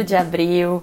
1 de abril.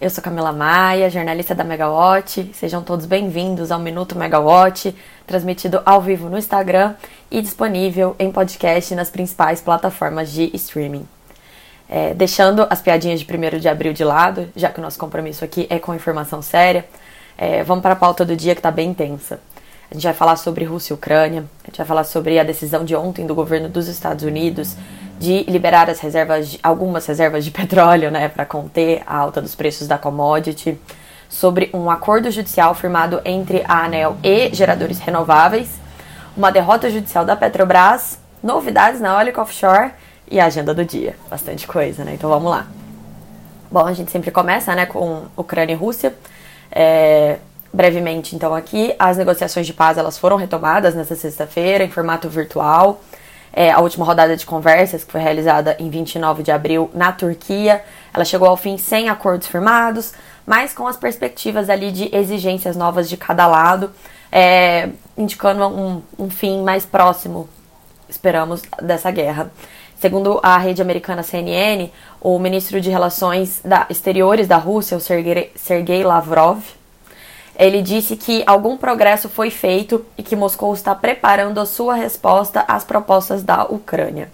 Eu sou Camila Maia, jornalista da Megawatt. Sejam todos bem-vindos ao Minuto Megawatt, transmitido ao vivo no Instagram e disponível em podcast nas principais plataformas de streaming. É, deixando as piadinhas de 1 de abril de lado, já que o nosso compromisso aqui é com informação séria, é, vamos para a pauta do dia que está bem intensa. A gente vai falar sobre Rússia e Ucrânia, a gente vai falar sobre a decisão de ontem do governo dos Estados Unidos de liberar as reservas, de, algumas reservas de petróleo, né, para conter a alta dos preços da commodity, sobre um acordo judicial firmado entre a ANEL e geradores renováveis, uma derrota judicial da Petrobras, novidades na eólica offshore e a agenda do dia. Bastante coisa, né? Então vamos lá. Bom, a gente sempre começa, né, com Ucrânia e Rússia. É, brevemente, então, aqui, as negociações de paz elas foram retomadas nesta sexta-feira em formato virtual. É, a última rodada de conversas, que foi realizada em 29 de abril na Turquia, ela chegou ao fim sem acordos firmados, mas com as perspectivas ali de exigências novas de cada lado, é, indicando um, um fim mais próximo, esperamos, dessa guerra. Segundo a rede americana CNN, o ministro de Relações da, Exteriores da Rússia, o Sergei, Sergei Lavrov, ele disse que algum progresso foi feito e que Moscou está preparando a sua resposta às propostas da Ucrânia.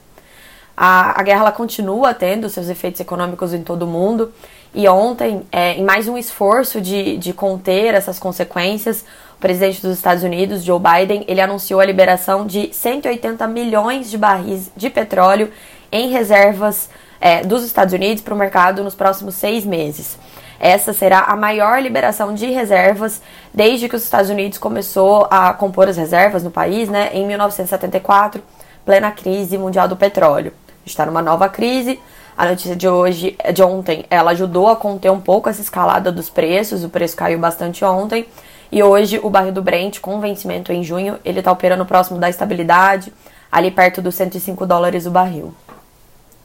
A, a guerra continua tendo seus efeitos econômicos em todo o mundo e ontem, é, em mais um esforço de, de conter essas consequências, o presidente dos Estados Unidos, Joe Biden, ele anunciou a liberação de 180 milhões de barris de petróleo em reservas é, dos Estados Unidos para o mercado nos próximos seis meses. Essa será a maior liberação de reservas desde que os Estados Unidos começou a compor as reservas no país, né, em 1974, plena crise mundial do petróleo. Está numa nova crise. A notícia de hoje, de ontem, ela ajudou a conter um pouco essa escalada dos preços. O preço caiu bastante ontem. E hoje o barril do Brent, com vencimento em junho, ele está operando próximo da estabilidade, ali perto dos 105 dólares o barril.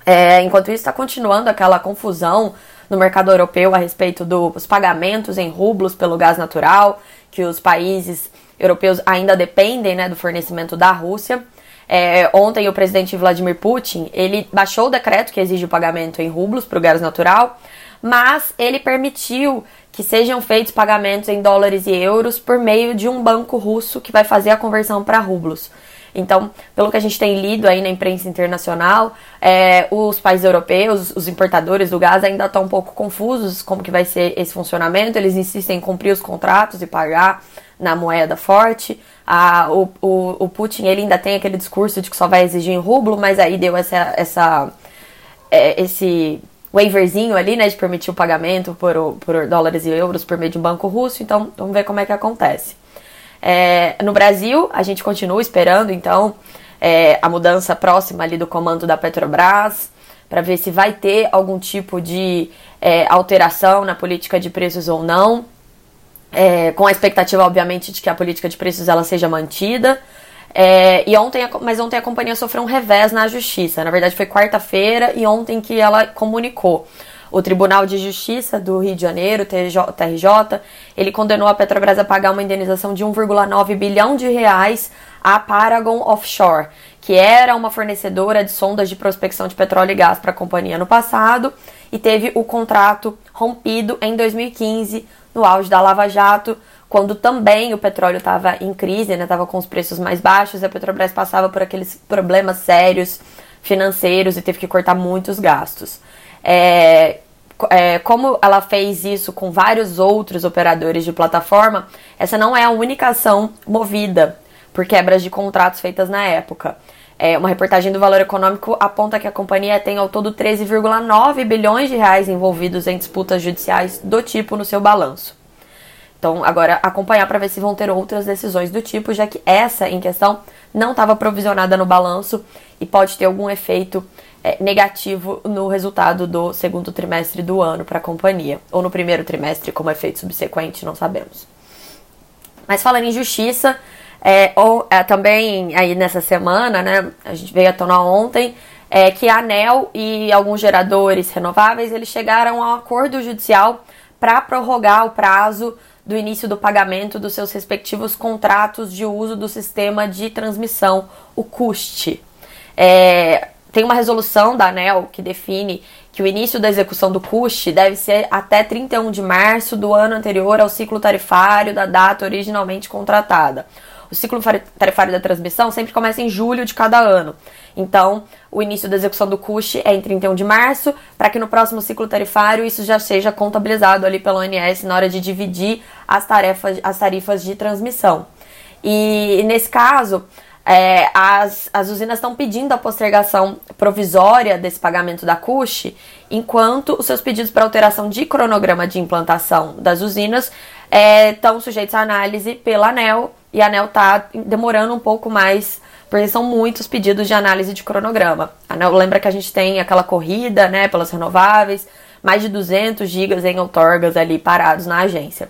É, enquanto isso, está continuando aquela confusão no mercado europeu a respeito dos pagamentos em rublos pelo gás natural, que os países europeus ainda dependem né, do fornecimento da Rússia. É, ontem o presidente Vladimir Putin ele baixou o decreto que exige o pagamento em rublos para o gás natural, mas ele permitiu que sejam feitos pagamentos em dólares e euros por meio de um banco russo que vai fazer a conversão para rublos. Então, pelo que a gente tem lido aí na imprensa internacional, é, os países europeus, os importadores do gás ainda estão um pouco confusos como que vai ser esse funcionamento. Eles insistem em cumprir os contratos e pagar na moeda forte. Ah, o, o, o, Putin ele ainda tem aquele discurso de que só vai exigir em rublo, mas aí deu essa, essa é, esse waiverzinho ali, né, de permitir o pagamento por, por dólares e euros por meio de um banco russo. Então, vamos ver como é que acontece. É, no Brasil, a gente continua esperando, então, é, a mudança próxima ali do comando da Petrobras, para ver se vai ter algum tipo de é, alteração na política de preços ou não, é, com a expectativa, obviamente, de que a política de preços ela seja mantida. É, e ontem, mas ontem a companhia sofreu um revés na justiça. Na verdade, foi quarta-feira e ontem que ela comunicou. O Tribunal de Justiça do Rio de Janeiro, TRJ, ele condenou a Petrobras a pagar uma indenização de 1,9 bilhão de reais à Paragon Offshore, que era uma fornecedora de sondas de prospecção de petróleo e gás para a companhia no passado e teve o contrato rompido em 2015, no auge da Lava Jato, quando também o petróleo estava em crise, estava né, com os preços mais baixos, a Petrobras passava por aqueles problemas sérios financeiros e teve que cortar muitos gastos. É, é, como ela fez isso com vários outros operadores de plataforma, essa não é a única ação movida por quebras de contratos feitas na época. É, uma reportagem do Valor Econômico aponta que a companhia tem ao todo 13,9 bilhões de reais envolvidos em disputas judiciais do tipo no seu balanço. Então, agora acompanhar para ver se vão ter outras decisões do tipo, já que essa em questão não estava provisionada no balanço e pode ter algum efeito é, negativo no resultado do segundo trimestre do ano para a companhia, ou no primeiro trimestre, como efeito subsequente, não sabemos. Mas falando em justiça, é, ou, é, também aí nessa semana, né, a gente veio à tona ontem, é, que a ANEL e alguns geradores renováveis eles chegaram a um acordo judicial para prorrogar o prazo do início do pagamento dos seus respectivos contratos de uso do sistema de transmissão, o CUST. É, tem uma resolução da ANEL que define que o início da execução do CUST deve ser até 31 de março do ano anterior ao ciclo tarifário da data originalmente contratada. O ciclo tarifário da transmissão sempre começa em julho de cada ano. Então, o início da execução do CUST é em 31 de março, para que no próximo ciclo tarifário isso já seja contabilizado ali pelo ONS na hora de dividir as tarefas, as tarifas de transmissão. E nesse caso, é, as, as usinas estão pedindo a postergação provisória desse pagamento da CUSH, enquanto os seus pedidos para alteração de cronograma de implantação das usinas estão é, sujeitos à análise pela ANEL, e a ANEL está demorando um pouco mais, porque são muitos pedidos de análise de cronograma. A ANEL lembra que a gente tem aquela corrida né, pelas renováveis, mais de 200 gigas em outorgas ali parados na agência.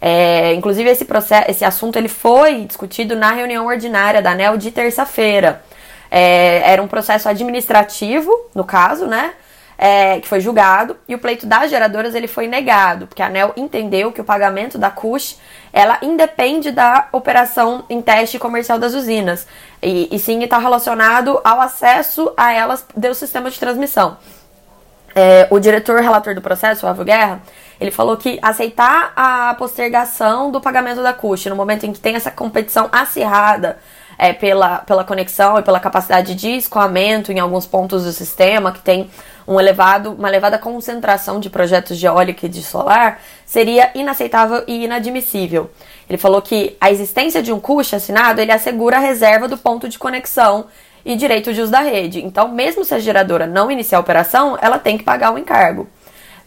É, inclusive esse processo, esse assunto ele foi discutido na reunião ordinária da ANEL de terça-feira. É, era um processo administrativo, no caso, né? É, que foi julgado e o pleito das geradoras ele foi negado, porque a ANEL entendeu que o pagamento da CUSH ela independe da operação em teste comercial das usinas e, e sim está relacionado ao acesso a elas do sistema de transmissão. É, o diretor relator do processo, o Avo Guerra, ele falou que aceitar a postergação do pagamento da CUSH no momento em que tem essa competição acirrada é, pela, pela conexão e pela capacidade de escoamento em alguns pontos do sistema, que tem um elevado, uma elevada concentração de projetos de eólica e de solar, seria inaceitável e inadmissível. Ele falou que a existência de um CUSH assinado, ele assegura a reserva do ponto de conexão e direito de uso da rede. Então, mesmo se a geradora não iniciar a operação, ela tem que pagar o encargo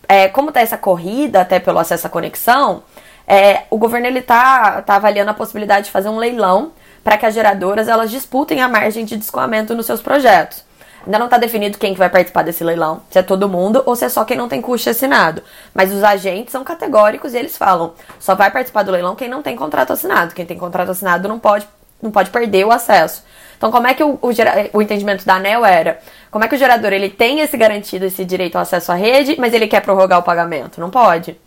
é, como está essa corrida até pelo acesso à conexão, é, o governo ele tá, tá avaliando a possibilidade de fazer um leilão para que as geradoras elas disputem a margem de descoamento nos seus projetos. Ainda não está definido quem que vai participar desse leilão, se é todo mundo ou se é só quem não tem custo assinado. Mas os agentes são categóricos e eles falam: só vai participar do leilão quem não tem contrato assinado. Quem tem contrato assinado não pode, não pode perder o acesso. Então, como é que o, o, o, entendimento da ANEL era? Como é que o gerador ele tem esse garantido, esse direito ao acesso à rede, mas ele quer prorrogar o pagamento? Não pode.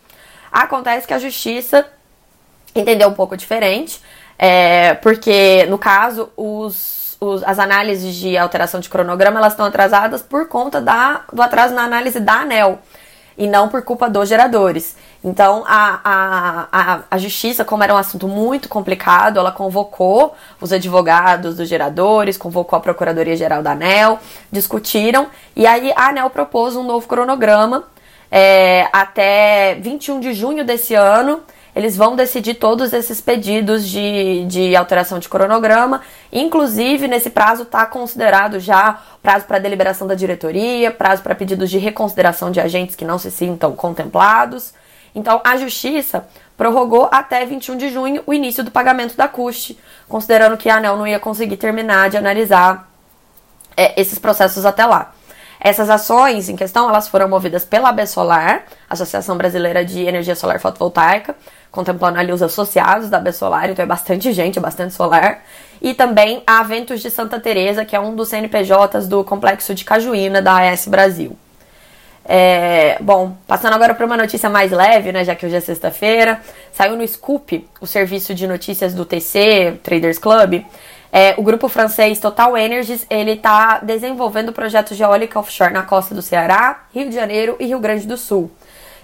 Acontece que a justiça entendeu um pouco diferente, é, porque, no caso, os, os, as análises de alteração de cronograma elas estão atrasadas por conta da, do atraso na análise da ANEL e não por culpa dos geradores. Então, a, a, a, a, justiça, como era um assunto muito complicado, ela convocou os advogados dos geradores, convocou a Procuradoria-Geral da ANEL, discutiram, e aí a ANEL propôs um novo cronograma é, até 21 de junho desse ano, eles vão decidir todos esses pedidos de, de alteração de cronograma. Inclusive, nesse prazo está considerado já prazo para deliberação da diretoria, prazo para pedidos de reconsideração de agentes que não se sintam contemplados. Então, a Justiça prorrogou até 21 de junho o início do pagamento da CUST, considerando que a ANEL não ia conseguir terminar de analisar é, esses processos até lá. Essas ações em questão, elas foram movidas pela AB Solar, Associação Brasileira de Energia Solar Fotovoltaica, contemplando ali os associados da AB Solar, então é bastante gente, é bastante solar. E também a Ventos de Santa Teresa, que é um dos CNPJs do complexo de Cajuína da AS Brasil. É, bom, passando agora para uma notícia mais leve, né, já que hoje é sexta-feira, saiu no Scoop, o serviço de notícias do TC, Traders Club, é, o grupo francês Total Energies, ele está desenvolvendo projetos de eólica offshore na costa do Ceará, Rio de Janeiro e Rio Grande do Sul.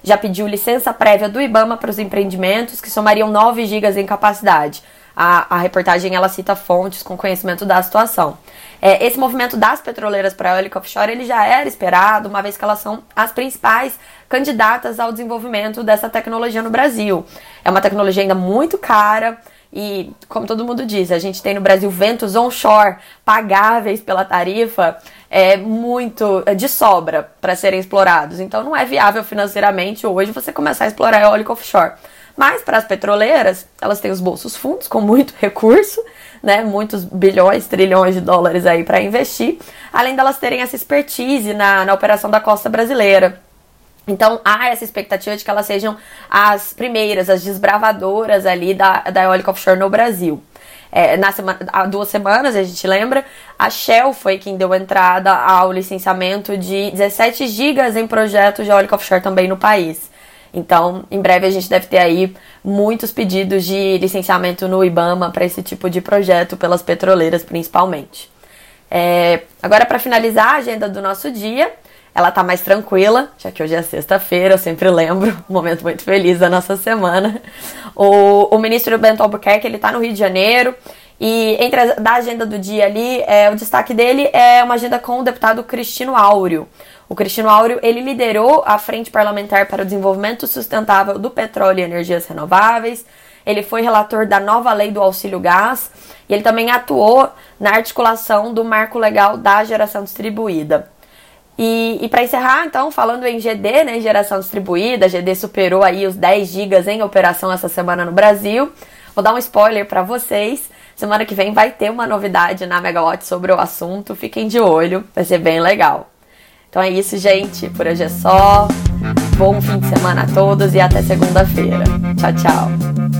Já pediu licença prévia do IBAMA para os empreendimentos, que somariam 9 gigas em capacidade. A, a reportagem ela cita fontes com conhecimento da situação. É, esse movimento das petroleiras para a eólica offshore ele já era esperado, uma vez que elas são as principais candidatas ao desenvolvimento dessa tecnologia no Brasil. É uma tecnologia ainda muito cara, e, como todo mundo diz, a gente tem no Brasil ventos onshore pagáveis pela tarifa é muito é de sobra para serem explorados. Então não é viável financeiramente hoje você começar a explorar eólico offshore. Mas para as petroleiras, elas têm os bolsos fundos com muito recurso, né, muitos bilhões, trilhões de dólares aí para investir, além delas terem essa expertise na, na operação da costa brasileira. Então há essa expectativa de que elas sejam as primeiras, as desbravadoras ali da, da eólica offshore no Brasil. É, na semana, há duas semanas, a gente lembra, a Shell foi quem deu entrada ao licenciamento de 17 gigas em projetos de eólica offshore também no país. Então, em breve a gente deve ter aí muitos pedidos de licenciamento no IBAMA para esse tipo de projeto pelas petroleiras principalmente. É, agora, para finalizar a agenda do nosso dia, ela tá mais tranquila, já que hoje é sexta-feira, eu sempre lembro, um momento muito feliz da nossa semana. O, o ministro Bento Albuquerque, ele tá no Rio de Janeiro, e entre a da agenda do dia ali, é, o destaque dele é uma agenda com o deputado Cristino Áureo. O Cristino Áureo, ele liderou a Frente Parlamentar para o Desenvolvimento Sustentável do Petróleo e Energias Renováveis, ele foi relator da nova lei do auxílio gás e ele também atuou na articulação do marco legal da geração distribuída. E, e para encerrar, então, falando em GD, né, geração distribuída, GD superou aí os 10 gigas em operação essa semana no Brasil. Vou dar um spoiler para vocês. Semana que vem vai ter uma novidade na Megawatt sobre o assunto. Fiquem de olho, vai ser bem legal. Então é isso, gente. Por hoje é só. Bom fim de semana a todos e até segunda-feira. Tchau, tchau.